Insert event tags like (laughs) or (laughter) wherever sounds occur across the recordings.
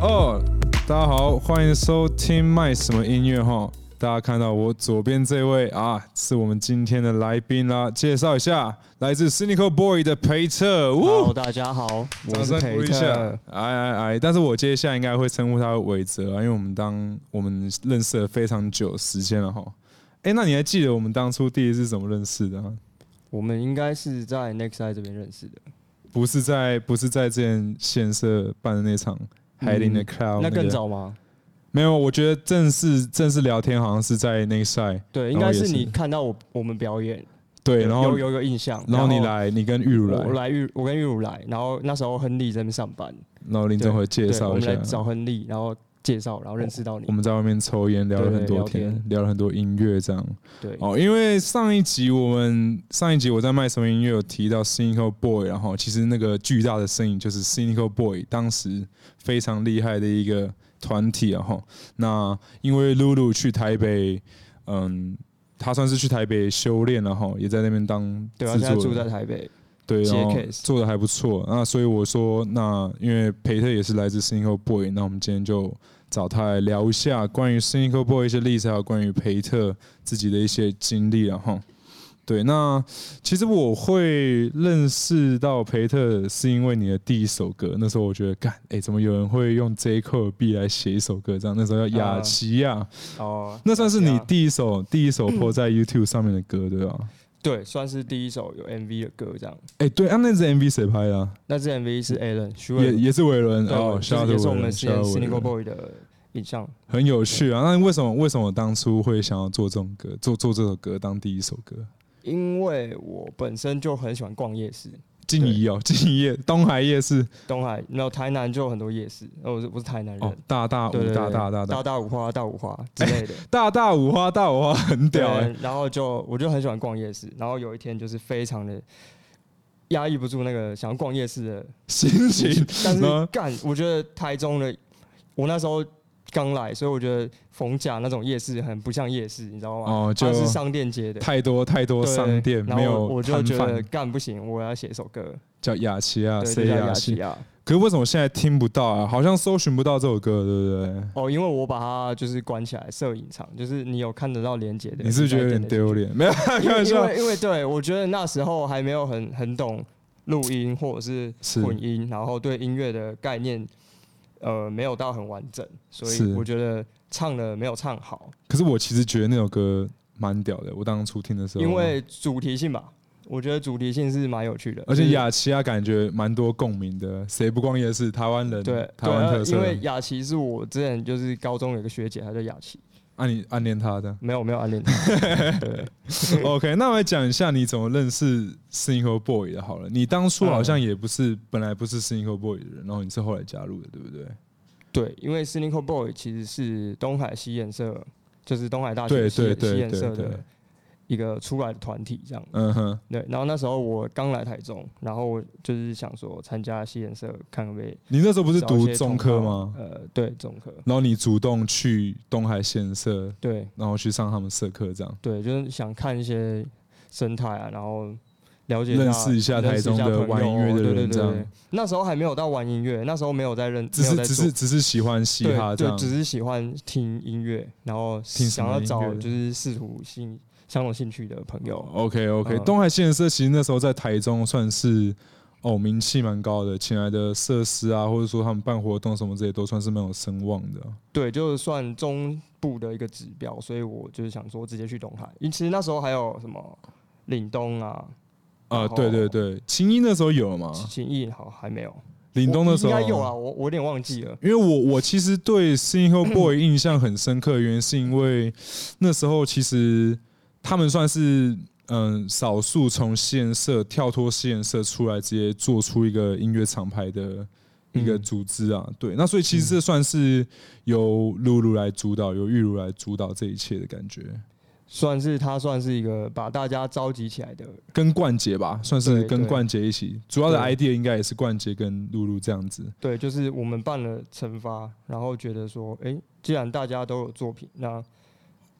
哦，大家好，欢迎收听麦什么音乐哈。大家看到我左边这位啊，是我们今天的来宾啦。介绍一下，来自 Cynical Boy 的裴特。好，大家好，我是培特。哎哎哎！但是我接下来应该会称呼他为伟泽啊，因为我们当我们认识了非常久时间了哈。哎、欸，那你还记得我们当初第一次怎么认识的？我们应该是在 Next I 这边认识的，不是在不是在之前线社办的那场 Hide in the Cloud，那更早吗？没有，我觉得正式正式聊天好像是在那个赛。对，应该是你看到我我们表演，对，然后有有个印象。然后你来，你跟玉如来，我来玉，我跟玉如来。然后那时候亨利在那边上班，然后林正辉介绍一下，我们来找亨利，然后介绍，然后认识到你。我们在外面抽烟，聊了很多天，聊，聊了很多音乐，这样。对。哦，因为上一集我们上一集我在卖什么音乐有提到 Cynical Boy，然后其实那个巨大的身影就是 Cynical Boy，当时非常厉害的一个。团体啊哈，那因为露露去台北，嗯，他算是去台北修炼了哈，也在那边当对啊，现在住在台北，对，然后做的还不错。那所以我说，那因为培特也是来自 Cynical Boy，那我们今天就找他来聊一下关于 Cynical Boy 一些例子，还有关于培特自己的一些经历啊哈。对，那其实我会认识到培特，是因为你的第一首歌。那时候我觉得，干，哎，怎么有人会用 J Cole B 来写一首歌？这样，那时候叫雅琪亚。哦，那算是你第一首第一首 (clears throat) po 在 YouTube 上面的歌，对吧？对，算是第一首有 MV 的歌，这样。哎，对啊，那支 MV 谁拍的？那支 MV 是 Alan，也也是韦伦哦，也是我们 Cynical Boy 的影像。很有趣啊！那为什么为什么当初会想要做这种歌，做做这首歌当第一首歌？因为我本身就很喜欢逛夜市，静怡哦，(laughs) 静怡夜，东海夜市，东海，然后台南就有很多夜市，哦我是我是台南人，哦、大大五大大大大。五花大五花之类的，大大五花 (laughs) 大五花很屌哎，然后就我就很喜欢逛夜市，然后有一天就是非常的压抑不住那个想要逛夜市的心情，但是干，我觉得台中的我那时候。刚来，所以我觉得逢甲那种夜市很不像夜市，你知道吗？哦，就是商店街的，太多太多商店，没有。我就觉得干不行，我要写一首歌，叫雅琪亚，C 雅琪亚。可是为什么现在听不到啊？好像搜寻不到这首歌，对不对？哦，因为我把它就是关起来，设隐藏，就是你有看得到连接的。你是觉得有点丢脸？没有，开玩笑。因为因为对我觉得那时候还没有很很懂录音或者是混音，然后对音乐的概念。呃，没有到很完整，所以我觉得唱的没有唱好。可是我其实觉得那首歌蛮屌的，我当初听的时候，因为主题性吧，我觉得主题性是蛮有趣的，而且雅琪啊感觉蛮多共鸣的。谁不逛夜市？台湾人，对，台湾特色。因为雅琪是我之前就是高中有个学姐，她叫雅琪。暗恋暗恋他的？没有没有暗恋他。(laughs) 对，OK，那我来讲一下你怎么认识 Single Boy 的。好了，你当初好像也不是、嗯、本来不是 Single Boy 的人，然后你是后来加入的，对不对？对，因为 Single Boy 其实是东海西颜社，就是东海大学西演社的。一个出来的团体这样，嗯哼，对。然后那时候我刚来台中，然后就是想说参加西研社看看呗。你那时候不是读中科吗？呃，对，中科。然后你主动去东海西研社，对，然后去上他们社课这样。对，就是想看一些生态啊，然后了解认识一下台中的玩音乐的人这样。那时候还没有到玩音乐，那时候没有在认，只是只是只是喜欢嘻哈这样，只是喜欢听音乐，然后想要找就是试图性。相同兴趣的朋友，OK OK，东海新人社其实那时候在台中算是哦名气蛮高的，请来的设施啊，或者说他们办活动什么这些都算是蛮有声望的。对，就是算中部的一个指标，所以我就是想说直接去东海。因为其实那时候还有什么岭东啊，啊对对对，青衣那时候有吗？青衣好还没有，岭东的时候应该有啊，我我有点忘记了。因为我我其实对 Single Boy (coughs) 印象很深刻的原因是因为那时候其实。他们算是嗯少数从西研社跳脱西研社出来，直接做出一个音乐厂牌的一个组织啊。对，那所以其实这算是由露露来主导，由玉如来主导这一切的感觉。算是他算是一个把大家召集起来的，跟冠杰吧，算是跟冠杰一起。主要的 idea 应该也是冠杰跟露露这样子。对，就是我们办了惩罚，然后觉得说，哎，既然大家都有作品，那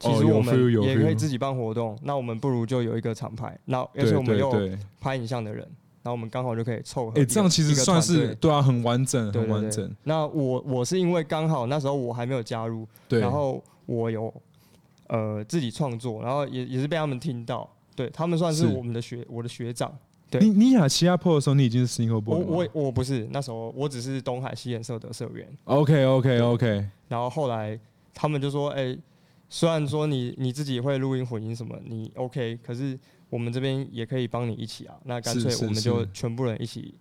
其实我们也可以自己办活动，那我们不如就有一个厂牌，那而且我们有拍影像的人，然后我们刚好就可以凑合。哎，这样其实算是对啊，很完整，很完整。那我我是因为刚好那时候我还没有加入，然后我有呃自己创作，然后也也是被他们听到，对他们算是我们的学我的学长。对，你你雅奇亚 PO 的时候，你已经是 Cynical Boy 了。我我我不是那时候，我只是东海西颜色的社员。OK OK OK。然后后来他们就说，哎。虽然说你你自己会录音混音什么，你 OK，可是我们这边也可以帮你一起啊。那干脆我们就全部人一起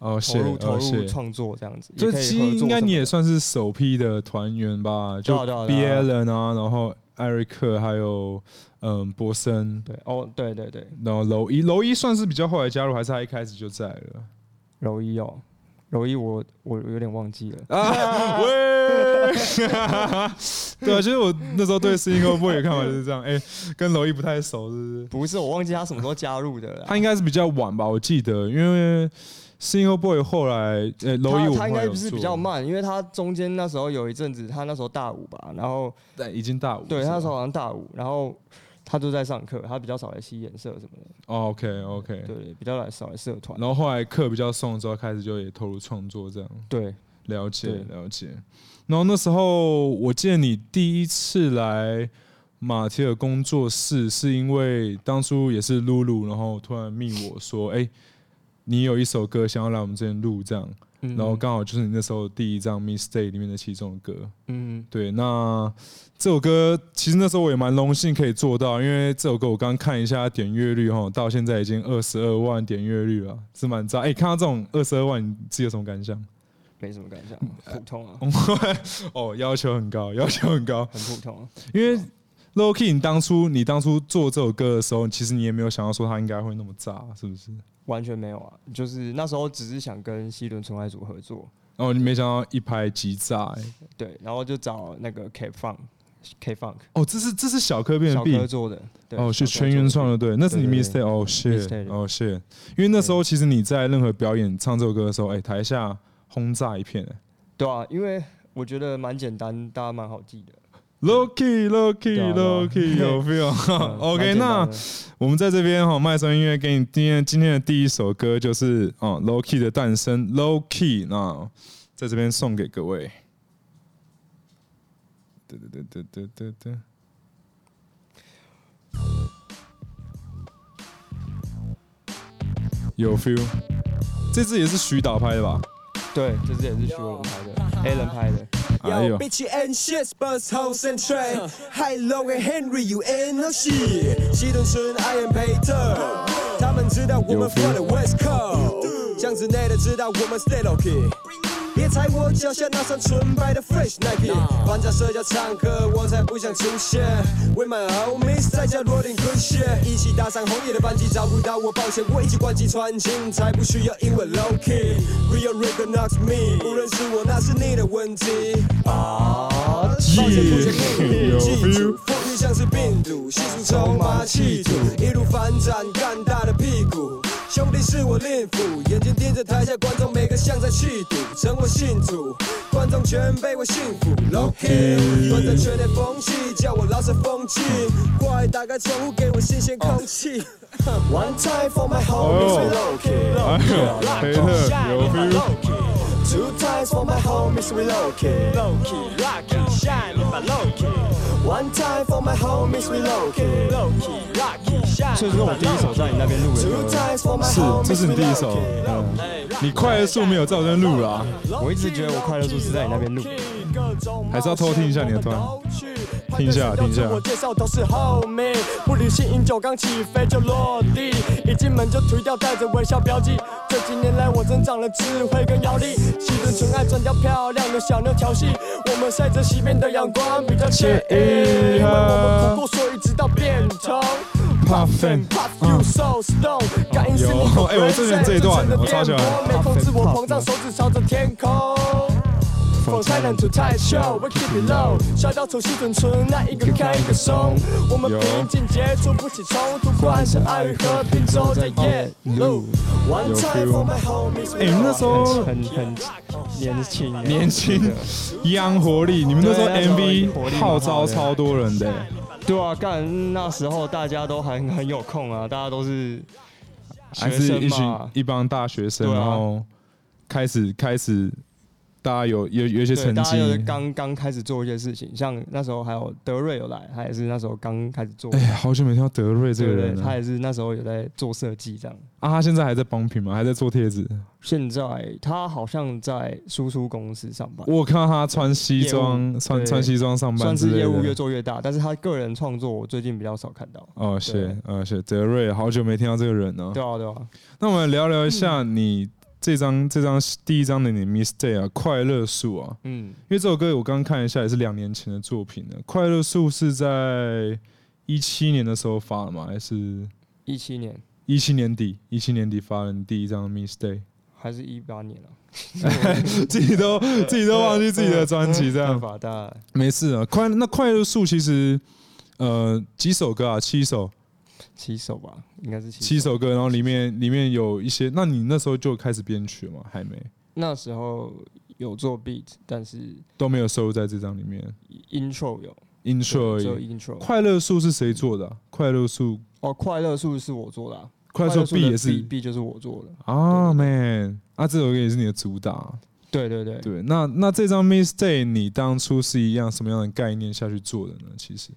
投入投入创作这样子。这其实应该你也算是首批的团员吧？就 B Allen 啊，然后艾瑞克还有嗯博森。对哦，对对对。然后楼一楼一算是比较后来加入，还是他一开始就在了？楼一哦。柔一我，我我有点忘记了啊。(laughs) 喂，(laughs) 对啊，其实我那时候对 Cynical Boy 的看法就是这样。哎、欸，跟柔一不太熟，是不是？不是，我忘记他什么时候加入的了。他应该是比较晚吧，我记得，因为 Cynical Boy 后来，呃、欸，柔一他应该不是比较慢，因为他中间那时候有一阵子，他那时候大五吧，然后对，已经大五，对，他那时候好像大五，然后。他都在上课，他比较少来吸颜色什么的。Oh, OK OK，对，比较来少来社团。然后后来课比较松之后，开始就也投入创作这样。对，了解了解。然后那时候我记得你第一次来马提尔工作室，是因为当初也是露露，然后突然密我说：“哎、欸，你有一首歌想要来我们这边录这样。”然后刚好就是你那时候第一张《Mistake》里面的其中的歌，嗯，对。那这首歌其实那时候我也蛮荣幸可以做到，因为这首歌我刚刚看一下点阅率哈，到现在已经二十二万点阅率了，是蛮炸。哎，看到这种二十二万，你自己有什么感想？没什么感想，普通啊。(laughs) 哦，要求很高，要求很高，很普通。因为 Low-Key，你当初你当初做这首歌的时候，其实你也没有想到说它应该会那么炸，是不是？完全没有啊，就是那时候只是想跟西伦纯爱组合作，哦，你没想到一拍即炸，欸，对，然后就找那个 K Funk，K Funk，哦，这是这是小柯变的 beat 做的，对哦，是全原创的，对，那是你 Mistake，哦，shit，哦，shit，因为那时候其实你在任何表演唱这首歌的时候，哎，台下轰炸一片，哎，对啊，因为我觉得蛮简单，大家蛮好记的。Low-Key, Low-Key, Low-Key，(laughs) 有 feel？OK，(laughs) 那我们在这边哈，麦声音乐给你今天今天的第一首歌就是哦，Low-Key 的诞生，Low-Key，那在这边送给各位。对对对对对对对，有 feel？这支也是徐导拍的吧？对，这支也是徐导拍的，A 人拍的。Yo, bitchy and shit, buzz hoes and train. Hi, Low and Henry, you ain't no shit. 西顿纯爱 and 培特，他们知道我们 from the West Coast，巷子内的知道我们 stay low-key。 别踩我脚下那双纯白的 Fresh Nike，放在社交唱歌我才不想出现。With my homies 在角落领滚雪，一起搭上红叶的班机，找不到我抱歉，我已经关机穿行，才不需要英文 low key。Real recognize me，不认识我那是你的问题。啊，记住，风雨像是病毒，细数筹码气度，一路反转，干大的屁股。兄弟是我令父，眼睛盯着台下观众，每个像在气赌，成我信徒，观众全被我幸福。Low-Key，观众全脸风气，叫我老师风气，快打开窗户给我新鲜空气。One time for my homies with Low-Key，黑特有 feel，Two times for my homies with Low-Key，Low-Key，Rocky，Shine，Low-Key。One time for my homies with Low-Key，Low-Key，Rocky，Shine。这是我第一首在你那边录的，是，这是你第一首。你快乐树没有在我这边录啦，我一直觉得我快乐树是在你那边录，还是要偷听一下你的团。听一下，听一下。我介绍都是 homie，不理性饮酒刚起飞就落地，一进门就推掉带着微笑标记。这几年来我增长了智慧跟妖力，纯爱转调漂亮的小妞调戏，我们晒着西边的阳光比较惬意，因为我们苦过所以直到变成。Puff and you so stone，感应的颠簸，没我手指朝着天空。From Thailand to Taisho, we keep it low。小岛从西屯村，那一个开一个松。我们平静接触不起冲突，关上爱与和平走在夜路。One time for my homies。哎，(laughs) 你们那时候很很年轻，年轻，一样活力。你们那时候 MV 号召超多人的。对啊，干那时候大家都还很有空啊，大家都是还是一群一帮大学生，然后开始开始。大家有有有一些成绩，大家有刚刚开始做一些事情，像那时候还有德瑞有来，他也是那时候刚开始做。哎、欸，好久没听到德瑞这个人他也是那时候有在做设计这样。啊，他现在还在帮品吗？还在做贴纸？现在他好像在输出公司上班。我看到他穿西装，穿穿西装上班，算是业务越做越大。但是他个人创作，我最近比较少看到。哦，是，呃，谢德瑞，好久没听到这个人了。对啊，对啊。那我们聊聊一下你。嗯这张这张第一张的你 Mistake 啊，快乐树啊，嗯，因为这首歌我刚刚看一下也是两年前的作品了。快乐树是在一七年的时候发的吗？还是一七年？一七年底，一七年底发的第一张 Mistake，还是一八年了？(laughs) 自己都自己都忘记自己的专辑这样。法大没事啊，快那快乐树其实呃几首歌啊，七首。七首吧，应该是七首，七首歌，然后里面里面有一些，那你那时候就开始编曲了吗？还没？那时候有做 beat，但是都没有收入在这张里面。intro 有，intro 有 intro。快乐树是谁做的啊？快乐树哦，快乐树是我做的啊。快乐树 B 也是 B 就是我做的啊，man，啊，这首歌也是你的主打。对对对对，那那这张 Mistake 你当初是一样什么样的概念下去做的呢？其实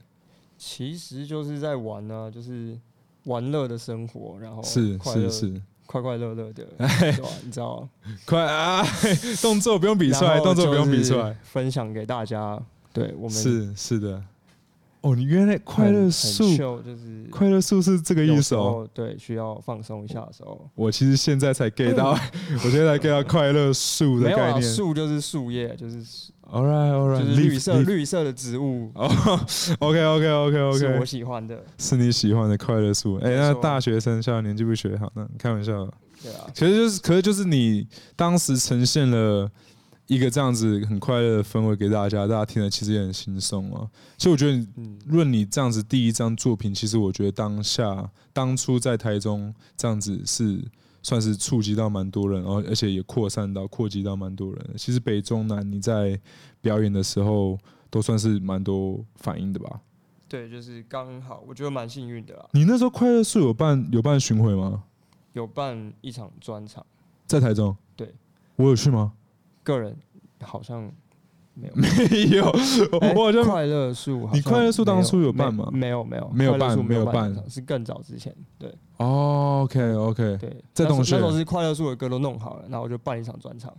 其实就是在玩啊，就是。玩乐的生活，然后是是是快快乐乐的，对吧？你知道，快啊！动作不用比出来，动作不用比出来，分享给大家。对我们是是的。哦，你原来快乐树就是快乐树是这个意思哦。对，需要放松一下的时候。我其实现在才 get 到，(laughs) 我现在才 get 到快乐树的概念。树就是树叶，就是 all right all right，就是绿色绿色的植物。哦，(laughs) OK OK OK OK，(laughs) 是我喜欢的，是你喜欢的快乐树。哎，那大学生现在年纪不学好，那开玩笑。对啊，其实就是，可是就是你当时呈现了。一个这样子很快乐的氛围给大家，大家听了其实也很轻松啊。所以我觉得，论你这样子第一张作品，其实我觉得当下当初在台中这样子是算是触及到蛮多人，然后而且也扩散到扩及到蛮多人。其实北中南你在表演的时候都算是蛮多反应的吧？对，就是刚好，我觉得蛮幸运的啦。你那时候快乐树有办有办巡回吗？有办一场专场，在台中。对，我有去吗？个人好像 (laughs) 没有，没有，我好像快乐树。你快乐树当初有办吗？没有，没有，没有办，没有办，是更早之前。对，OK，OK，对，在东区。那时候是快乐树的歌都弄好了，然后我就办一场专场。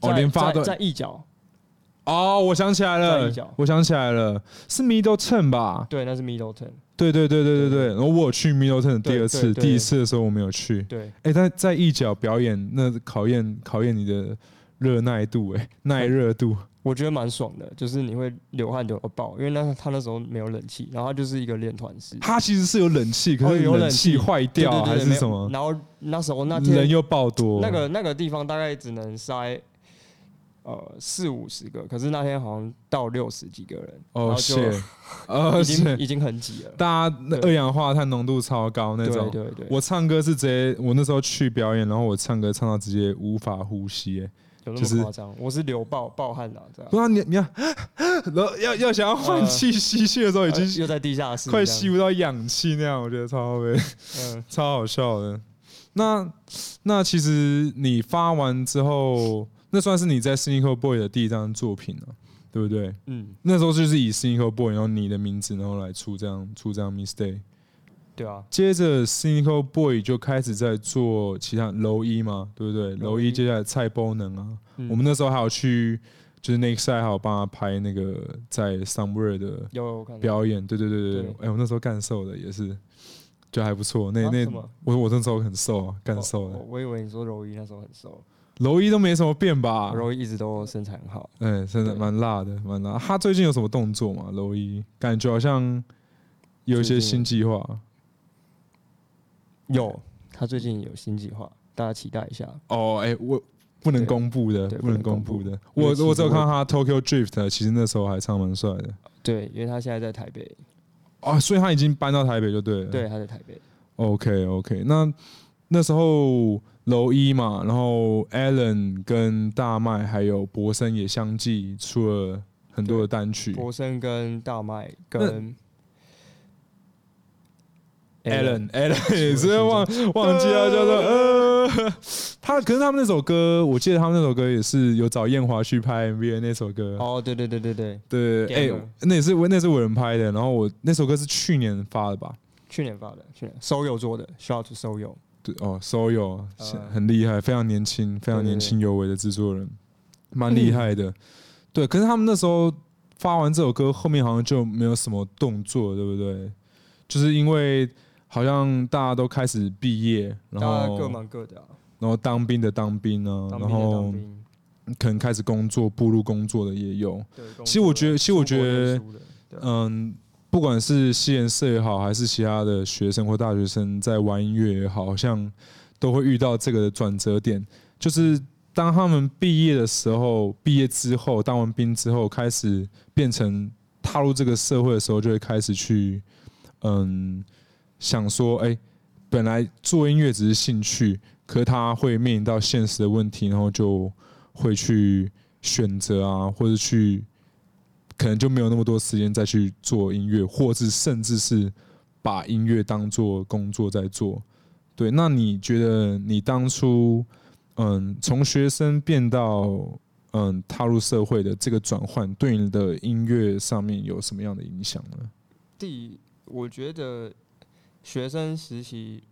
哦，连发的在一角。哦，我想起来了，我想起来了，是 Middleton 吧？对，那是 Middleton。对对对对对对。然后我有去 Middleton 的第二次，第一次的时候我没有去。对。哎，在在一角表演，那考验考验你的。热耐度哎，耐热度，我觉得蛮爽的，就是你会流汗流到爆，因为那他那时候没有冷气，然后他就是一个练团式。他其实是有冷气，可是有冷气坏掉还是什么？然后那时候那天人又爆多，那个那个地方大概只能塞呃四五十个，可是那天好像到六十几个人，哦，谢，呃，(laughs) 已经已经很挤了，大家那二氧化碳浓度超高那种。对对对，我唱歌是直接，我那时候去表演，然后我唱歌唱到直接无法呼吸，哎。有那么夸张？我是流爆爆汗的，这样。不然你你要，然后要要想要换气吸气的时候，已经又在地下室，快吸不到氧气那样，我觉得超悲，嗯，(laughs) 超好笑的。那那其实你发完之后，那算是你在 Cynical Boy 的第一张作品了，对不对？嗯。那时候就是以 Cynical Boy，然后你的名字，然后来出这样出这样 Mistake。对啊，接着 Cynical Boy 就开始在做其他楼一嘛，对不对？楼一接下来蔡波能啊，嗯、我们那时候还有去，就是那个赛还有帮他拍那个在 Somewhere 的表演，对对对对对，哎、欸，我那时候干瘦的也是，就还不错。那、啊、那我我那时候很瘦啊，干瘦的、哦。我以为你说柔一那时候很瘦，柔一都没什么变吧？柔一一直都身材很好，哎，身材蛮辣的，蛮辣。他最近有什么动作吗？柔一感觉好像有一些新计划。有，他最近有新计划，大家期待一下。哦，哎，我不能公布的，不能公布的。我我只有看到他 Tokyo Drift，其实那时候还唱蛮帅的。对，因为他现在在台北。哦，所以他已经搬到台北就对了。对，他在台北。OK OK，那那时候楼一嘛，然后 Alan 跟大麦还有博森也相继出了很多的单曲。博森跟大麦跟。Alan，Alan (laughs) 也是忘忘记了叫做呃，(laughs) 他可是他们那首歌，我记得他们那首歌也是有找艳华去拍 MV 的那首歌。哦，对对对对对对，哎，那也是那是伟人拍的，然后我那首歌是去年发的吧？去年发的，去年 SOYO 做的，Shout to SOYO。对哦，SOYO 很厉害，非常年轻，非常年轻有为的制作人，蛮厉害的。对，可是他们那时候发完这首歌，后面好像就没有什么动作，对不对？就是因为。好像大家都开始毕业，然后各忙各的，啊，然后当兵的当兵啊，然后可能开始工作，步入工作的也有。其实我觉得，其实我觉得，嗯，不管是西研社也好，还是其他的学生或大学生在玩音乐也好，好像都会遇到这个的转折点，就是当他们毕业的时候，毕业之后，当完兵之后，开始变成踏入这个社会的时候，就会开始去，嗯。想说，哎，本来做音乐只是兴趣，可是他会面临到现实的问题，然后就会去选择啊，或者去，可能就没有那么多时间再去做音乐，或是甚至是把音乐当做工作在做。对，那你觉得你当初，嗯，从学生变到嗯踏入社会的这个转换，对你的音乐上面有什么样的影响呢？第，我觉得。学生实习，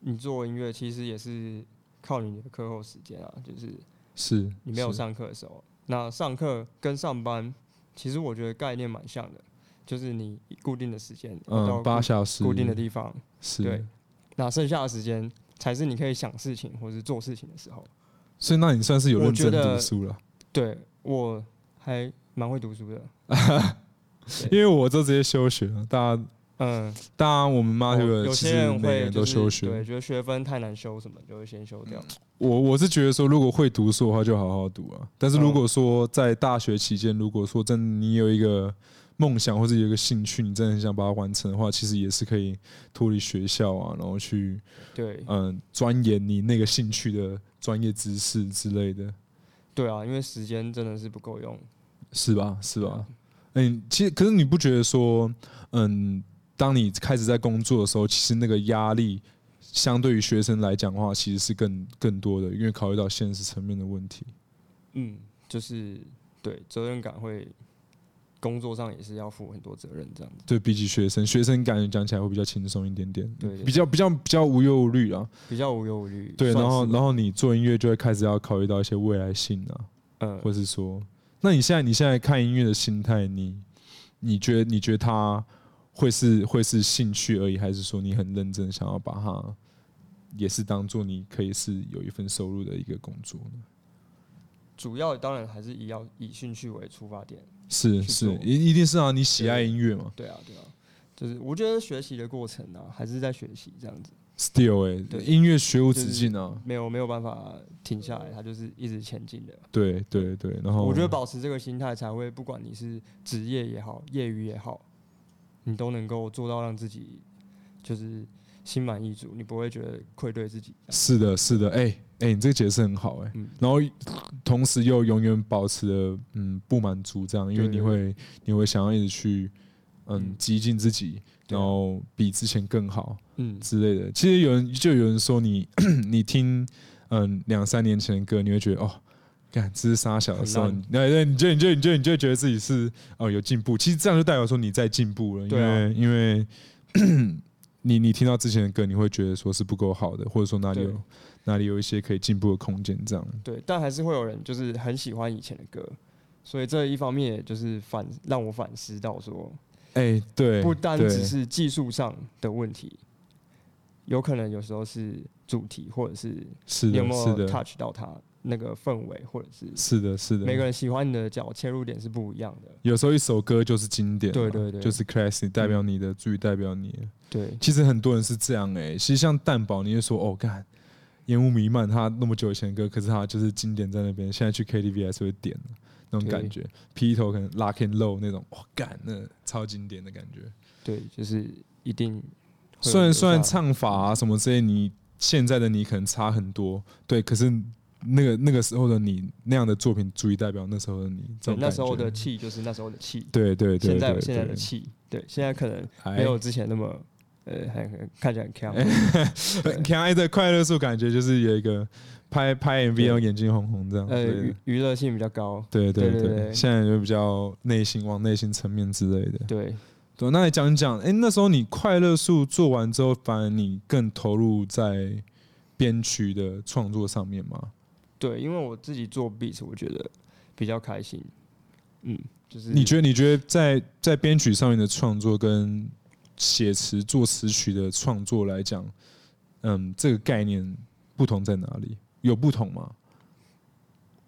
你做音乐其实也是靠你的课后时间啊，就是是你没有上课的时候，那上课跟上班，其实我觉得概念蛮像的，就是你固定的时间，嗯，八小时，固定的地方，是，对，那剩下的时间才是你可以想事情或是做事情的时候。所以，那你算是有认真读书了？对，我还蛮会读书的，(laughs) 因为我就直接休学了，大家。嗯，当然，我们妈有些人会都休学，对，觉得学分太难修，什么就会先修掉。我我是觉得说，如果会读书的话，就好好读啊。但是如果说在大学期间，如果说真的你有一个梦想或者有一个兴趣，你真的很想把它完成的话，其实也是可以脱离学校啊，然后去对，嗯，钻研你那个兴趣的专业知识之类的。对啊，因为时间真的是不够用，是吧？是吧？嗯，其实可是你不觉得说，嗯。当你开始在工作的时候，其实那个压力相对于学生来讲的话，其实是更更多的，因为考虑到现实层面的问题。嗯，就是对责任感会，工作上也是要负很多责任这样子。对，比起学生，学生感觉讲起来会比较轻松一点点，对，比较比较比较无忧无虑啊，比较无忧无虑。对，然后然后你做音乐就会开始要考虑到一些未来性啊，嗯，或是说，那你现在你现在看音乐的心态，你你觉得你觉得他？会是会是兴趣而已，还是说你很认真想要把它，也是当做你可以是有一份收入的一个工作呢？主要当然还是以要以兴趣为出发点，是是一一定是啊，你喜爱音乐嘛？对啊对啊，就是我觉得学习的过程啊，还是在学习这样子。Still 哎、欸，对，音乐学无止境啊，没有没有办法停下来，它就是一直前进的。对对对，然后我觉得保持这个心态，才会不管你是职业也好，业余也好。你都能够做到让自己就是心满意足，你不会觉得愧对自己。是的，是的，哎、欸、哎、欸，你这个解释很好哎、欸。嗯、然后同时又永远保持着嗯不满足这样，因为你会你会想要一直去嗯激进自己，然后比之前更好嗯之类的。其实有人就有人说你 (clears throat) 你听嗯两三年前的歌，你会觉得哦。看，这是杀小的时候，对对，你就你就你就你就觉得自己是哦有进步，其实这样就代表说你在进步了，因为因为 (clears throat) 你你听到之前的歌，你会觉得说是不够好的，或者说哪里有哪里有一些可以进步的空间，这样。对，但还是会有人就是很喜欢以前的歌，所以这一方面也就是反让我反思到说，哎，对，不单只是技术上的问题，有可能有时候是主题或者是是有没有 touch 到它。那个氛围，或者是是的，是的，每个人喜欢你的角切入点是不一样的。有时候一首歌就是经典，对对对，就是 classic，代表你的，足以代表你。对，其实很多人是这样哎。其实像蛋堡，你就说哦，干烟雾弥漫，他那么久以前的歌，可是他就是经典在那边。现在去 KTV 还是会点那种感觉。劈头可能 Lock and Low 那种，哇干，那超经典的感觉。对，就是一定。虽然虽然唱法啊什么之类，你现在的你可能差很多，对，可是。那个那个时候的你那样的作品，足以代表那时候的你。对，那时候的气就是那时候的气。对对对。现在有现在的气，对，现在可能没有之前那么呃，很看起来很强，(laughs) 很强的快乐树感觉就是有一个拍拍 MV 要眼睛红红这样，呃，娱娱乐性比较高，对，对对对，现在就比较内心往内心层面之类的，对对，那你讲一讲，哎，那时候你快乐树做完之后，反而你更投入在编曲的创作上面吗？对，因为我自己做 beat，我觉得比较开心，嗯，就是你觉得你觉得在在编曲上面的创作跟写词作词曲的创作来讲，嗯，这个概念不同在哪里？有不同吗？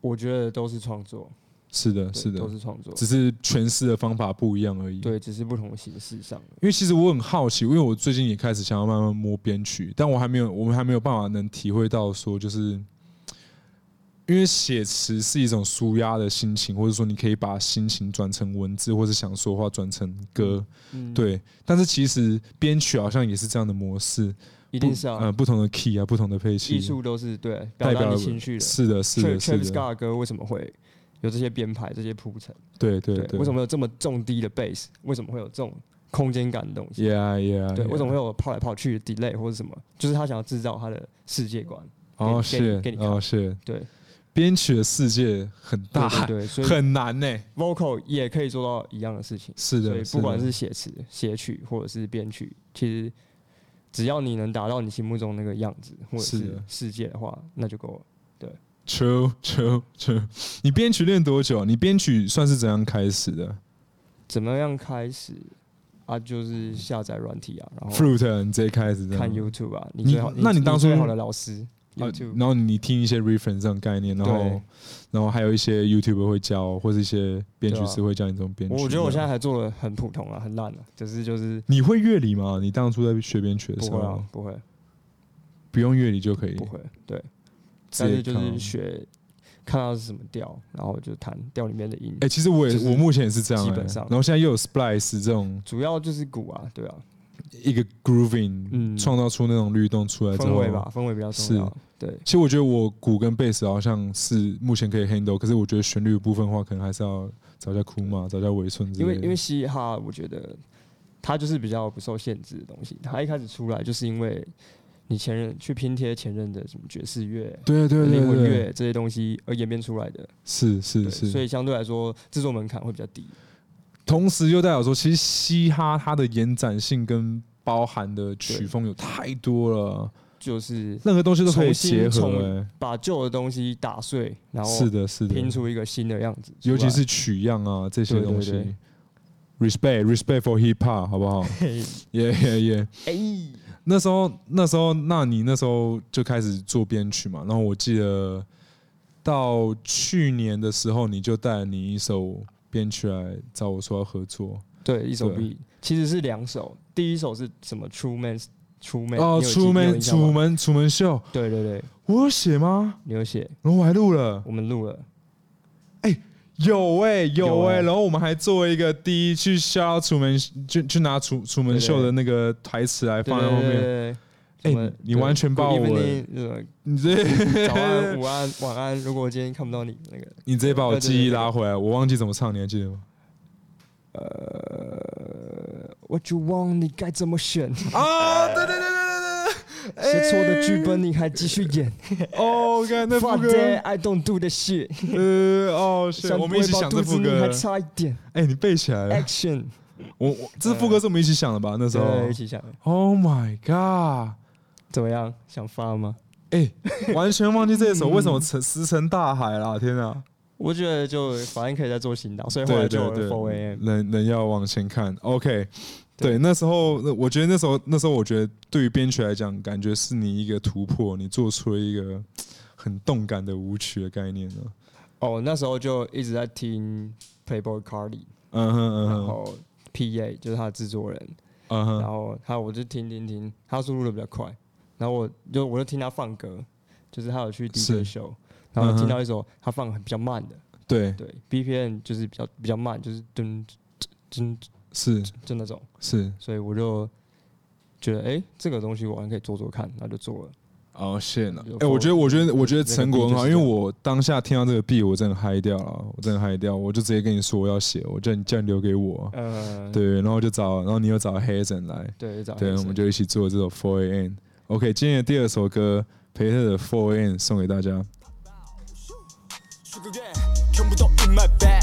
我觉得都是创作，是的，是的，都是创作，只是诠释的方法不一样而已。对，只是不同形式上。因为其实我很好奇，因为我最近也开始想要慢慢摸编曲，但我还没有，我们还没有办法能体会到说，就是。因为写词是一种舒压的心情，或者说你可以把心情转成文字，或者想说话转成歌，嗯、对。但是其实编曲好像也是这样的模式，一定是啊，呃，不同的 key 啊，不同的配器，艺术都是对表达你情绪的。是的，是的，是的。Travis Scott 的歌为什么会有这些编排、这些铺陈？对对对，对。为什么有这么重低的 bass？为什么会有这种空间感的东西？Yeah yeah。对，为什么会有跑来跑去的 delay 或者什么？就是他想要制造他的世界观。哦，是，给你看。哦，是，对。编曲的世界很大，对，所以，很难呢、欸。Vocal 也可以做到一样的事情，是的。所以不管是写词、写曲或者是编曲，其实只要你能达到你心目中那个样子或者是世界的话，那就够了。对，True True True。你编曲练多久？你编曲算是怎样开始的？怎么样开始啊？就是下载软体啊，然后 Fruit，你直接开始看 YouTube 啊。你最好，你那你当初最好的老师。啊，然后你听一些 reference 这种概念，然后，然后还有一些 YouTuber 会教，或者一些编曲师会教你这种编曲。我觉得我现在还做的很普通啊，很烂啊，就是就是。你会乐理吗？你当初在学编曲的时候？不会啊，不会，不用乐理就可以。不会，对。但是就是学，看到是什么调，然后就弹调里面的音。哎，其实我也我目前也是这样，基本上。然后现在又有 Splice 这种，主要就是鼓啊，对啊。一个 grooving，嗯，创造出那种律动出来之后，氛围吧，氛围比较重要。对，其实我觉得我鼓跟贝斯好像是目前可以 handle，可是我觉得旋律的部分的话，可能还是要找一下库马，找一下尾村。因为因为嘻哈，我觉得它就是比较不受限制的东西。它一开始出来就是因为你前任去拼贴前任的什么爵士乐、对对对、灵魂乐这些东西而演变出来的。是是是，所以相对来说制作门槛会比较低。同时又代表说，其实嘻哈它的延展性跟包含的曲风有太多了。就是任何东西都可以结合、欸，把旧的东西打碎，然后是的，是的，拼出一个新的样子。尤其是取样啊这些东西，respect，respect for hip hop，好不好？耶耶耶！哎，那时候，那时候，那你那时候就开始做编曲嘛？然后我记得到去年的时候，你就带你一首编曲来找我说要合作。对，一首 beat，其实是两首。第一首是什么？True Man。楚门哦，楚门，楚门，楚门秀。对对对，我有写吗？你有写，然后我还录了，我们录了。哎，有哎，有哎，然后我们还作为一个第一去销楚门，就去拿楚楚门秀的那个台词来放在后面。哎，你完全把我，你直接早安、午安、晚安。如果我今天看不到你，那个你直接把我记忆拉回来，我忘记怎么唱，你还记得吗？呃，What you want？你该怎么选？啊，对对对，写错的剧本你还继续演？(laughs) 哦，看那副歌，I don't do the shit。呃，哦，我们一起想这副歌，还差一点。哎，你背起来了。Action，我我这副歌是我们一起想的吧？那时候一起想的。Oh my god，怎么样？想发吗？哎，完全忘记这首，(laughs) 为什么成石沉大海了？天啊！我觉得就反正可以再做新的，所以后来就 4AM 人人要往前看。OK，对，那时候我觉得那时候那时候我觉得对于编曲来讲，感觉是你一个突破，你做出了一个很动感的舞曲的概念呢。哦，那时候就一直在听 Playboy Cardi，嗯哼嗯哼，然后 PA 就是他的制作人，嗯哼，然后他我就听听听，他输入的比较快，然后我就我就听他放歌，就是他有去 DJ show。然后听到一首他放很比较慢的，对。对，B P N 就是比较比较慢，就是噔噔是就那种是，所以我就觉得哎，这个东西我还可以做做看，那就做了。哦，谢了。哎，我觉得，我觉得，我觉得成果很好，因为我当下听到这个 beat，我真的嗨掉了，我真的嗨掉，我就直接跟你说我要写，我叫你叫你留给我，嗯，对，然后就找，然后你又找 Hazen 来，对，找，对，我们就一起做这首 Four AM。OK，今天的第二首歌，培特的 Four AM 送给大家。Pop out，许个愿，全部都 in my bag，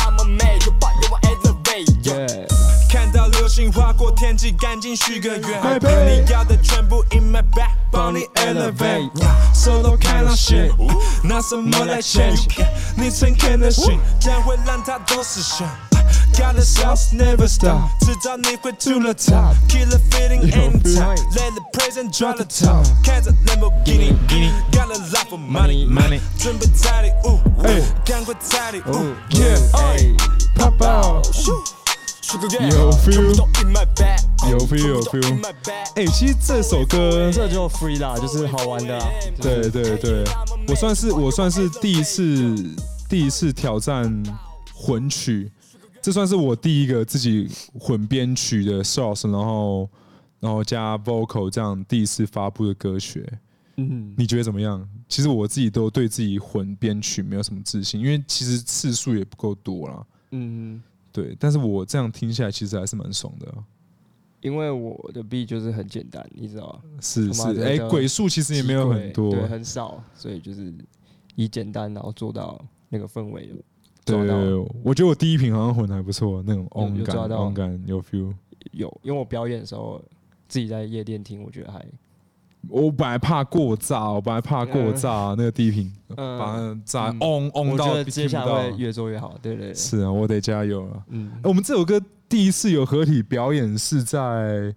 划过天际，赶紧许个愿，把你要的全部 in my bag，帮你 elevate。手都开了线，拿什么来签？你诚恳的心，将会让它都实现。Got the sauce, never stop，迟早你会 to the top，Keep the feeling anytime，Let the present drop the top，开着兰博基尼，Got a lot of money，准备彩礼物，赶快彩礼物，Yeah，Pop out，有 feel，有 feel 有 feel，哎，其实这首歌这就 free 啦，就是好玩的，对对对，我算是我算是第一次第一次挑战混曲。这算是我第一个自己混编曲的 source，然后然后加 vocal 这样第一次发布的歌曲。嗯，你觉得怎么样？其实我自己都对自己混编曲没有什么自信，因为其实次数也不够多啦。嗯，对。但是我这样听下来，其实还是蛮爽的。因为我的 beat 就是很简单，你知道吗？是是，哎，鬼数其实也没有很多，对，很少，所以就是以简单然后做到那个氛围。对，我觉得我第一瓶好像混的还不错，那种 on 感，on 感有 feel，有，因为我表演的时候自己在夜店听，我觉得还，我本来怕过炸，我本来怕过炸，那个第一瓶把它炸 on on 到，接下来会越做越好，对对。是啊，我得加油了。嗯，我们这首歌第一次有合体表演是在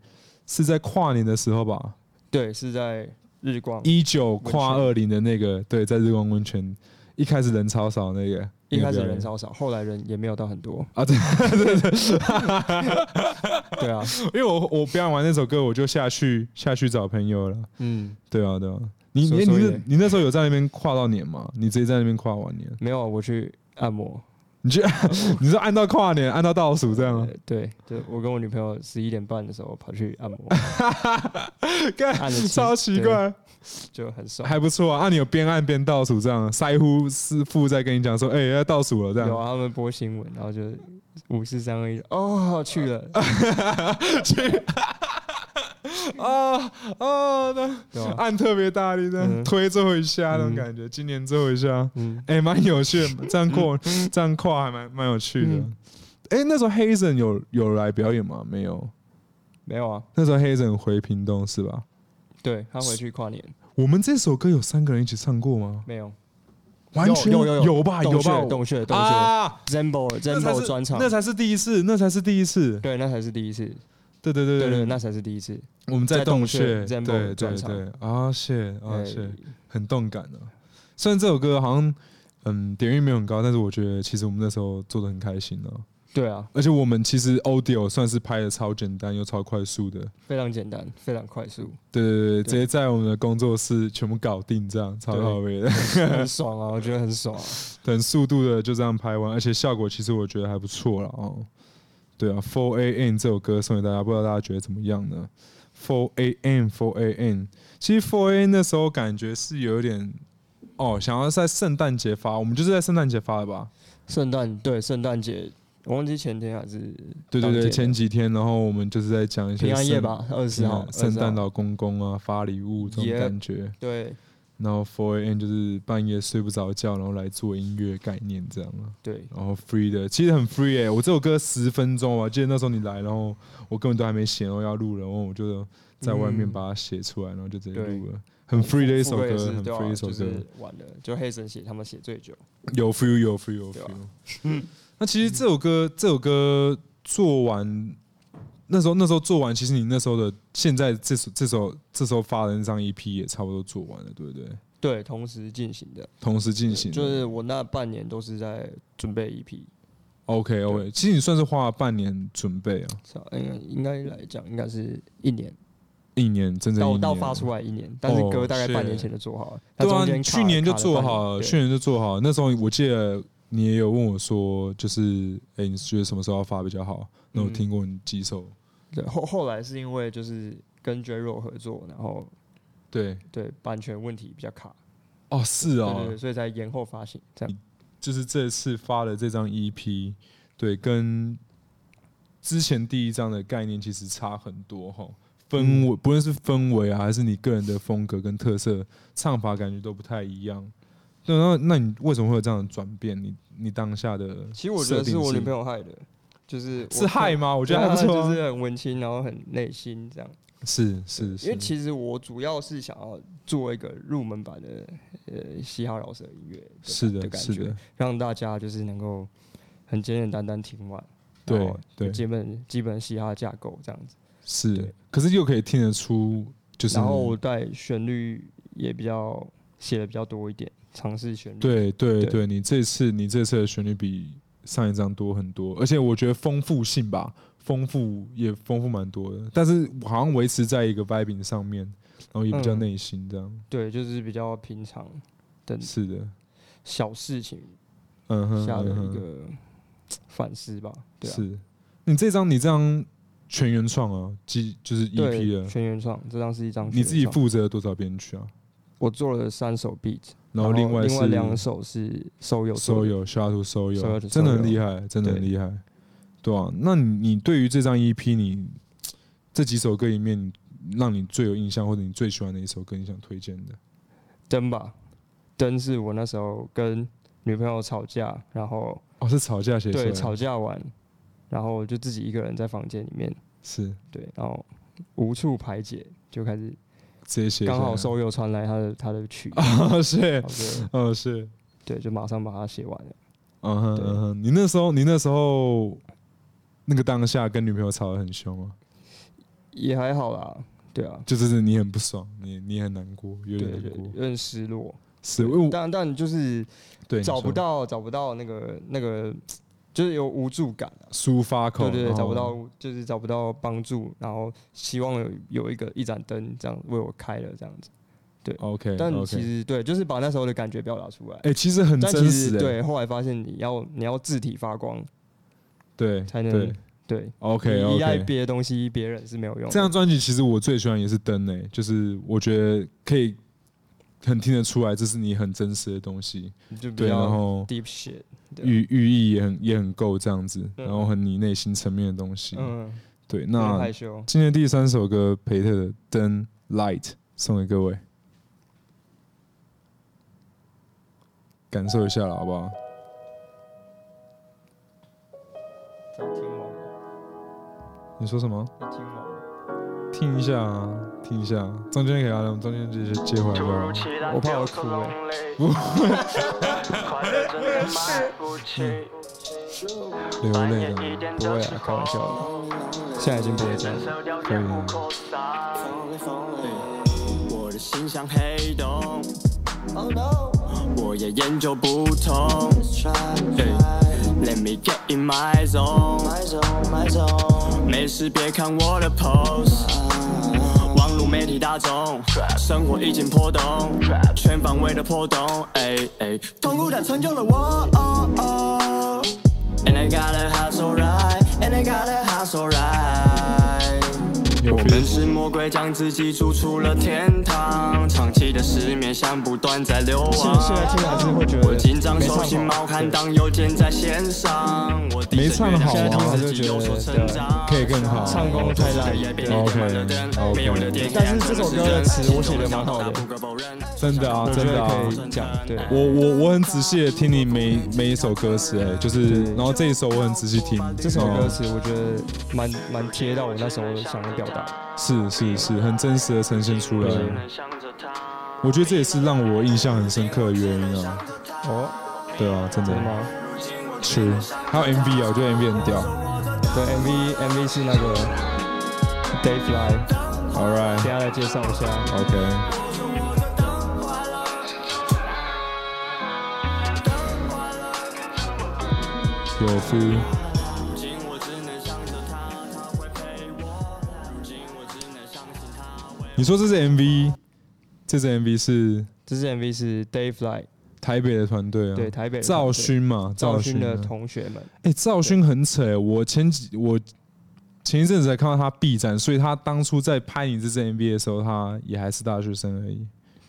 是在跨年的时候吧？对，是在日光一九跨二零的那个，对，在日光温泉，一开始人超少那个。一开始人超少，后来人也没有到很多啊！对对对，(laughs) 对啊，因为我我表演完那首歌，我就下去下去找朋友了。嗯，对啊对啊，你你你你那时候有在那边跨到年吗？你直接在那边跨完年？没有，我去按摩。你去？(laughs) 你是按到跨年，按到倒数这样吗？对，就我跟我女朋友十一点半的时候跑去按摩，(laughs) 按的超奇怪。就很爽，还不错啊！啊，你有边按边倒数这样，腮乎师傅在跟你讲说：“哎、欸，要倒数了。”这样有啊，他们播新闻，然后就五四三二一，哦，去了，去，(laughs) 啊啊，那按特别大力的、嗯、推最后一下那种感觉，嗯、今年最后一下，嗯，哎、欸，蛮有趣的，这样跨，这样跨还蛮蛮有趣的。哎、那时候 Hazen 有有来表演吗？没有，没有啊。那时候 Hazen 回屏东是吧？对，他回去跨年。我们这首歌有三个人一起唱过吗？没有，完全有有有吧？有吧，洞穴洞穴。啊，Zembo Zembo 专场，那才是第一次，那才是第一次，对，那才是第一次，对对对对那才是第一次。我们在洞穴 Zembo 专场，啊谢啊谢，很动感的。虽然这首歌好像嗯点阅没有很高，但是我觉得其实我们那时候做的很开心呢。对啊，而且我们其实 audio 算是拍的超简单又超快速的，非常简单，非常快速。对对对，对直接在我们的工作室全部搞定，这样超到位的，很 (laughs) 爽啊！我觉得很爽，很速度的就这样拍完，而且效果其实我觉得还不错了哦。对啊，Four AM 这首歌送给大家，不知道大家觉得怎么样呢？Four AM，Four AM，其实 Four AM 那时候感觉是有点哦，想要在圣诞节发，我们就是在圣诞节发的吧？圣诞对，圣诞节。我忘记前天还是对对对前几天，然后我们就是在讲一些平安夜吧，二十号圣诞老公公啊发礼物这种感觉，对。然后 Four AM 就是半夜睡不着觉，然后来做音乐概念这样啊，对。然后 Free 的其实很 Free 哎，我这首歌十分钟啊，记得那时候你来，然后我根本都还没写，然后要录了，然后我就在外面把它写出来，然后就直接录了，很 Free 的一首歌，很 Free 一首歌。完了，就黑神写他们写最久，有 Feel 有 Feel 有 Feel，嗯。那其实这首歌，这首歌做完，那时候那时候做完，其实你那时候的现在这首这首这时候发的那张 EP 也差不多做完了，对不对？对，同时进行的，同时进行，就是我那半年都是在准备 EP。OK OK，其实你算是花了半年准备啊。应该应该来讲，应该是一年。一年，真正到到发出来一年，但是歌大概半年前就做好了。对啊，去年就做好了，去年就做好了。那时候我记得你也有问我说，就是哎，你觉得什么时候要发比较好？那我听过你几首。对，后后来是因为就是跟 J.Ro 合作，然后对对版权问题比较卡。哦，是哦，对对，所以才延后发行。这样就是这次发的这张 EP，对，跟之前第一张的概念其实差很多哈。氛围，不论是氛围啊，还是你个人的风格跟特色，唱法感觉都不太一样。对，那那你为什么会有这样的转变？你你当下的，其实我觉得是我女朋友害的，就是是嗨吗？我觉得还不错，就是很文青，然后很内心这样。是是是，因为其实我主要是想要做一个入门版的呃嘻哈饶舌音乐，是的，的感觉，让大家就是能够很简简单单听完，对对，基本基本嘻哈架构这样子。是，可是又可以听得出，就是然后我带旋律也比较写的比较多一点，尝试旋律。对对对，你这次你这次的旋律比上一张多很多，而且我觉得丰富性吧，丰富也丰富蛮多的，但是好像维持在一个 vibing 上面，然后也比较内心这样。对，就是比较平常的，是的，小事情，嗯哼，下的一个反思吧。对，是你这张你这张。全原创啊，即就是 EP 的全原创，这张是一张。你自己负责了多少编曲啊？我做了三首 beat，然后另外另外两首是收有收有 Shout out to SOYO，真的很厉害，真的很厉害。对啊，那你你对于这张 EP，你这几首歌里面，让你最有印象或者你最喜欢的一首歌，你想推荐的？灯吧，灯是我那时候跟女朋友吵架，然后哦是吵架写，对，吵架完。然后就自己一个人在房间里面，是对，然后无处排解，就开始这些刚好 SOYO 传来他的他的曲，(laughs) 哦是，哦是，对，就马上把它写完了。嗯哼嗯哼，你那时候你那时候那个当下跟女朋友吵得很凶吗？也还好啦，对啊，就是你很不爽，你你很难过，有点难过，有点失落，是，但但就是对找不到找不到那个那个。就是有无助感啊，抒发口，对对对，找不到，就是找不到帮助，然后希望有有一个一盏灯这样为我开了这样子，对，OK，但其实对，就是把那时候的感觉表达出来，哎，其实很真实，对，后来发现你要你要字体发光，对，才能对，OK，依赖别的东西，别人是没有用。这张专辑其实我最喜欢也是灯诶，就是我觉得可以很听得出来，这是你很真实的东西，对，然后 deep shit。寓寓意也很也很够这样子，然后很你内心层面的东西。嗯，对。那今天第三首歌，培特的《灯 Light》送给各位，感受一下了，好不好？你说什么？听一下啊，听一下，中间给他，中间直接接回来。我怕我哭了。不会。流泪的。不会啊，开玩笑的。现在已经不会这样了。可以了。我的心像黑洞。我也研究不通。Let me get in my zone。没事别看我的 pose。媒体大众，生活已经破洞，全方位的破洞，哎哎，痛苦它成就了我。哦哦 And I gotta hustle right, and I gotta hustle 我们是魔鬼，将自己逐出了天堂，长期的失眠像不断在流亡。现在听还是会觉得我紧张，手心冒汗，当邮件在线上。我没唱好啊，还是觉得可以更好。唱功太烂，OK OK。但是这首歌的词我写的蛮好的，真的啊，真的啊。对，我我我很仔细的听你每每一首歌词，哎，就是，然后这一首我很仔细听。这首歌词我觉得蛮蛮贴到我那时候想的表达。是是是，很真实的呈现出来。我觉得这也是让我印象很深刻的原因啊。哦，对啊，真的。真的吗？True。还有 MV 啊，我觉得 MV 很屌。对，MV MV 是那个 Dayfly。All right。等下来介绍一下。OK。有 feel。你说这是 MV，这支 MV 是，这支 MV 是 Dayfly 台北的团队啊，对台北赵勋嘛，赵勋的同学们。哎、欸，赵勋很扯、欸，我前几我前一阵子才看到他 B 站，所以他当初在拍你这支 MV 的时候，他也还是大学生而已。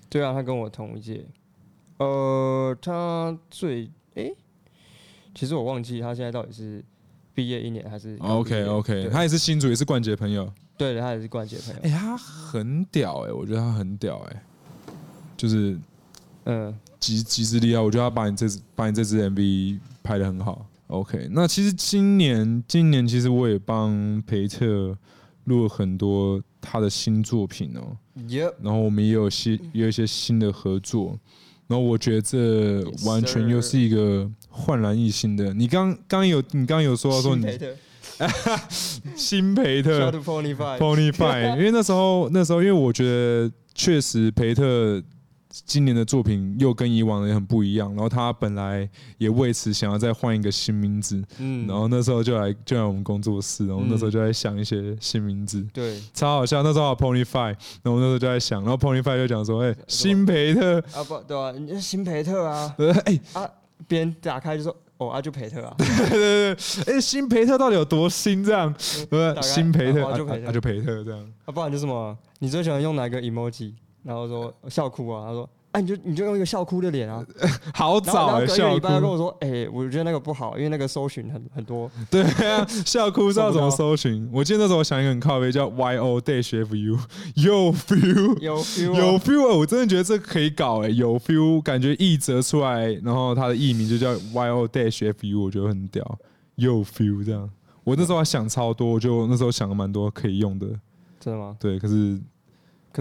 对啊，他跟我同一届。呃，他最哎、欸，其实我忘记他现在到底是毕业一年还是 OK OK，他也是新竹，也是冠杰朋友。对的，他也是冠杰朋友。哎、欸，他很屌哎、欸，我觉得他很屌哎、欸，就是嗯，极极致厉害。我觉得他把你这支把你这支 MV 拍的很好。OK，那其实今年今年其实我也帮培特录了很多他的新作品哦、喔。Yep. 然后我们也有些也有一些新的合作。然后我觉得这完全又是一个焕然一新的。你刚刚有你刚刚有说到说你 (laughs) 新培特。Pony Five，因为那时候那时候因为我觉得确实培特。今年的作品又跟以往的也很不一样，然后他本来也为此想要再换一个新名字，嗯，然后那时候就来就来我们工作室，然后那时候就在想一些新名字，对，超好笑。那时候有 Pony Five，然后那时候就在想，然后 Pony Five 就讲说，哎，新培特。啊不对啊，你是新培特啊，(laughs) 哎。啊，别人打开就说，哦啊就培特啊，(laughs) 对对对，哎新培特到底有多新这样？对，新培特阿就培特这样，啊不然就什么？你最喜欢用哪个 emoji？然后说笑哭啊，他说，哎、啊，你就你就用一个笑哭的脸啊，(laughs) 好早哎、欸，笑哭。跟我说，哎、欸，我觉得那个不好，因为那个搜寻很很多。(laughs) 对啊，笑哭知道怎么搜寻？我记得那时候我想一个很靠背叫 Y O Dash F U，(laughs) 有 feel，有 feel，有 feel，我真的觉得这可以搞哎、欸，有 feel，感觉译折出来，然后它的译名就叫 Y O Dash F U，我觉得很屌，有 feel 这样。我那时候还想超多，我就那时候想了蛮多可以用的。真的吗？对，可是。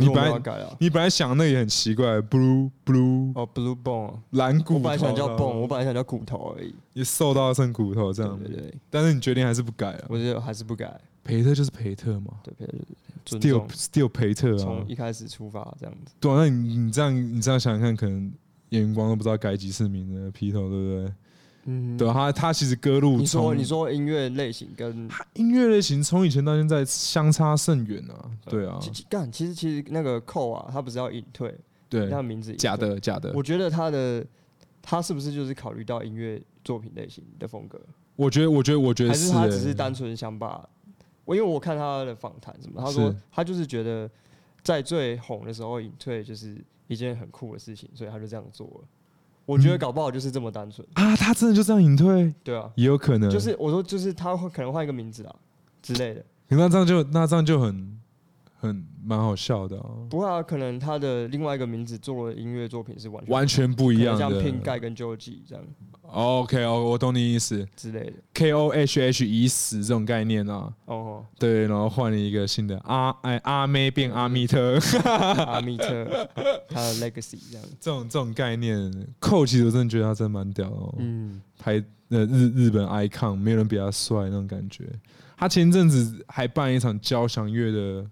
你本来改了，你本来想那也很奇怪，blue blue 哦，blue bone 蓝骨头，我本来想叫 bone，我本来想叫骨头而已，你瘦到剩骨头这样，对对对。但是你决定还是不改了，我觉得还是不改。培特就是培特嘛，对，培特，still still 培特啊，从一开始出发这样子。对啊，那你你这样你这样想想看，可能眼光都不知道改几次名的，披头对不对？嗯，对，他他其实歌路，你说你说音乐类型跟音乐类型从以前到现在相差甚远啊，对啊。干，其实其实那个寇啊，他不是要隐退，对，他的名字假的假的。我觉得他的他是不是就是考虑到音乐作品类型的风格？我觉得我觉得我觉得还是他只是单纯想把，我因为我看他的访谈什么，他说他就是觉得在最红的时候隐退就是一件很酷的事情，所以他就这样做了。我觉得搞不好就是这么单纯、嗯、啊！他真的就这样隐退？对啊，也有可能。就是我说，就是他会可能换一个名字啊之类的。那这样就那这样就很很蛮好笑的啊！不会啊，可能他的另外一个名字做的音乐作品是完全完全不一样的，像 Pink Guy 跟 Joji 这样。OK，哦，我懂你意思之类的。K O H H 已死这种概念啊。哦。对，然后换了一个新的阿哎阿妹变阿密特，(laughs) 阿密特，他的 Legacy 这样。(laughs) 这种这种概念，寇其实我真的觉得他真的蛮屌哦。嗯。拍呃日日本 icon，没有人比他帅那种感觉。他前阵子还办一场交响乐的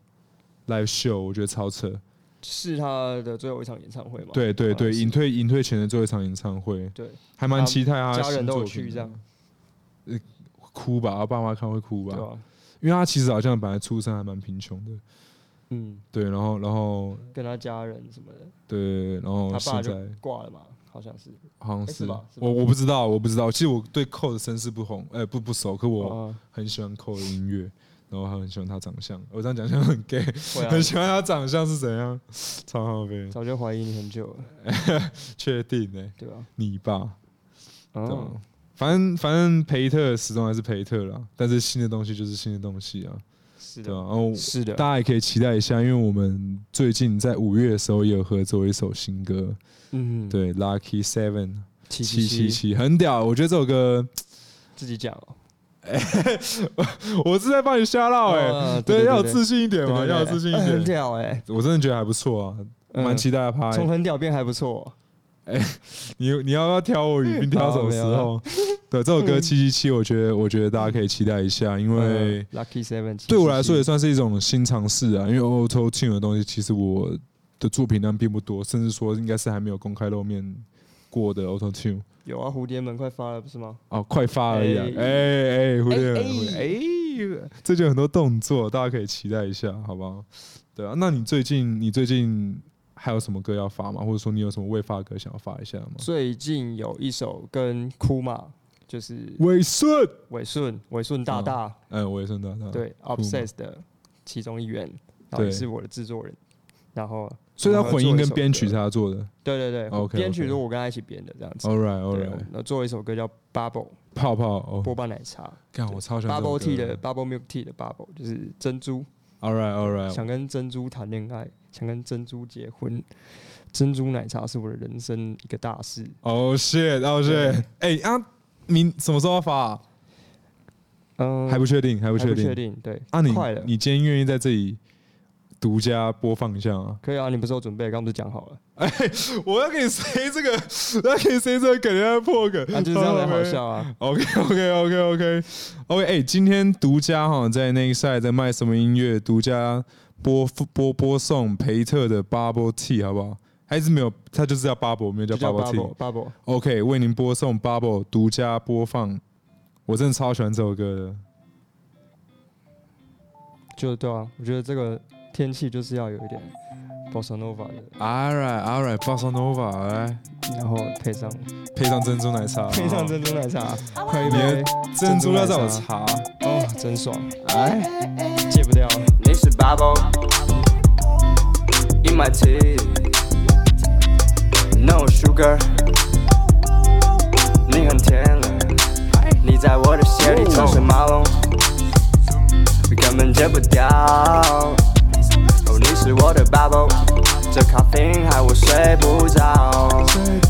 live show，我觉得超扯。是他的最后一场演唱会吗？对对对，隐退隐退前的最后一场演唱会。对，还蛮期待他。家人都有去这样。呃，哭吧，我爸妈看会哭吧。因为他其实好像本来出生还蛮贫穷的。嗯，对，然后然后跟他家人什么的。对，然后他爸就挂了嘛，好像是。好像是吧？我我不知道，我不知道。其实我对寇的身世不红，哎，不不熟，可我很喜欢寇的音乐。然后还很喜欢他长相，我这样讲像很 gay，、啊、很喜欢他长相是怎样，超好呗。早就怀疑你很久了，确定呢、欸？对吧？你吧，哦，反正反正培特始终还是培特啦，但是新的东西就是新的东西啊，是的？然后是的，大家也可以期待一下，因为我们最近在五月的时候也有合作一首新歌，嗯，对，Lucky Seven 七七七七，很屌，我觉得这首歌自己讲哦。哎，(laughs) 我是在帮你瞎闹哎，对，要有自信一点嘛，要有自信一点。很屌哎，我真的觉得还不错啊，蛮期待拍。从很屌变还不错。哎，你你要不要挑我语 (laughs) 病挑什么时候？对，这首歌 (laughs) 七七七，我觉得我觉得大家可以期待一下，因为 Lucky Seven 对我来说也算是一种新尝试啊。因为 Auto Tune 的东西，其实我的作品量并不多，甚至说应该是还没有公开露面过的 Auto Tune。有啊，蝴蝶门快发了不是吗？哦，快发而已啊！哎哎，蝴蝶门，哎，这就很多动作，大家可以期待一下，好不好？对啊，那你最近你最近还有什么歌要发吗？或者说你有什么未发歌想要发一下吗？最近有一首跟哭嘛，就是尾顺，尾顺，尾顺大大，嗯，尾顺大大，对，Obsessed 的其中一员，然后也是我的制作人，然后。所以他混音跟编曲是他做的，对对对，OK，编曲是我跟他一起编的这样子。All right, all right。那做一首歌叫 Bubble 泡泡波霸奶茶，看我超喜欢 Bubble Tea 的 Bubble Milk Tea 的 Bubble，就是珍珠。All right, all right。想跟珍珠谈恋爱，想跟珍珠结婚，珍珠奶茶是我的人生一个大事。Oh shit, oh shit。哎啊，明什么时候要发？嗯，还不确定，还不确定。确定，对。啊，你你今天愿意在这里？独家播放一下啊！可以啊，你不是有准备？刚刚不是讲好了？哎，(laughs) 我要给你塞这个，我要给你塞这个梗，要破梗，那就是这样才好笑啊！OK，OK，OK，OK，OK。哎，今天独家哈，在那个赛在卖什么音乐？独家播播播送培特的 Bubble Tea，好不好？还是没有？他就是叫 Bubble，没有叫 Bubble Tea。Bubble。OK，为您播送 Bubble 独家播放。我真的超喜欢这首歌的。就对啊，我觉得这个。天气就是要有一点 Bossa Nova 的，All right, All right, Bossa Nova，来，然后配上配上珍珠奶茶，配上珍珠奶茶，快一杯珍珠奶茶，哦，真爽，哎，戒不掉。你是 Bubble. In my tea，No sugar，你很甜了，你在我的血里马龙，根本戒不掉。是我的 bubble，这咖啡因害我睡不着。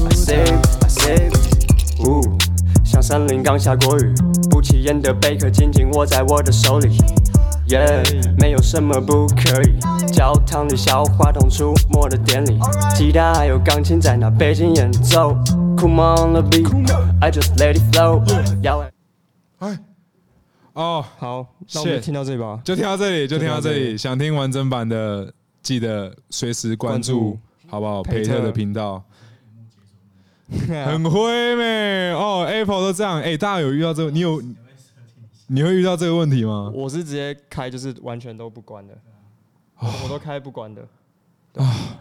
I sip, I sip，呜，像森林刚下过雨，不起眼的贝壳紧紧握在我的手里。Yeah，没有什么不可以。教堂里小花童出没的典礼，吉他还有钢琴在那背景演奏。Come on the beat，I just let it flow。哎，哦，好，那我们听到这里吧，就听到这里，就听到这里。想听完整版的。记得随时关注，好不好？培特的频道，(laughs) 很灰咩？哦，Apple 都这样。哎，大家有遇到这个？你有？你会遇到这个问题吗？我是直接开，就是完全都不关的，我都开不关的。啊，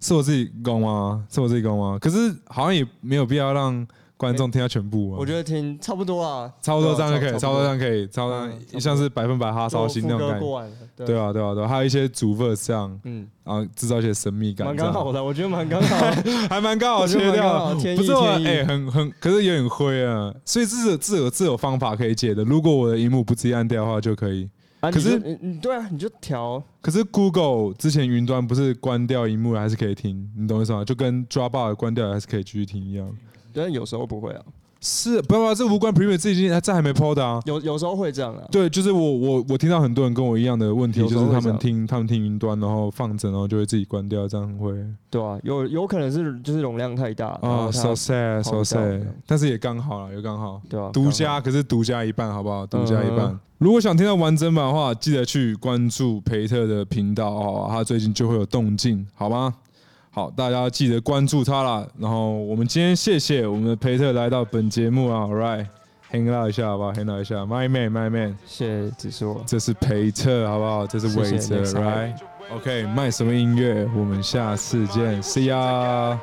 是我自己攻吗？是我自己攻吗？可是好像也没有必要让。观众听到全部吗？我觉得听差不多啊，差不多这样就可以，差不多这样可以，差不多像是百分百哈烧心那种感觉。对啊，对啊，对，还有一些主 verse 这样，嗯，然后制造一些神秘感，蛮刚好的，我觉得蛮刚好，(laughs) 还蛮刚好切掉，不错，哎，很很，可是有点灰啊，所以这是这有这有方法可以解的。如果我的荧幕不自己按掉的话，就可以。可是，嗯，对啊，你就调。可是 Google 之前云端不是关掉荧幕还是可以听，你懂我意思吗？就跟 Dropbox 关掉还是可以继续听一样。但有时候不会啊，是不不，这无关 Premiere 自己，这还没 PO 的啊。有有时候会这样啊。对，就是我我我听到很多人跟我一样的问题，就是他们听他们听云端，然后放着，然后就会自己关掉，这样会。对啊，有有可能是就是容量太大啊，so sad so sad，但是也刚好了，也刚好。对啊，独家可是独家一半，好不好？独家一半。如果想听到完整版的话，记得去关注培特的频道哦，他最近就会有动静，好吗？好，大家记得关注他啦。然后我们今天谢谢我们的培特来到本节目啊，All right，hang out 一下好不好？hang out 一下，My man，My man，谢谢子硕，这是培特好不好？这是韦哲，Right，OK，卖什么音乐？我们下次见，See ya。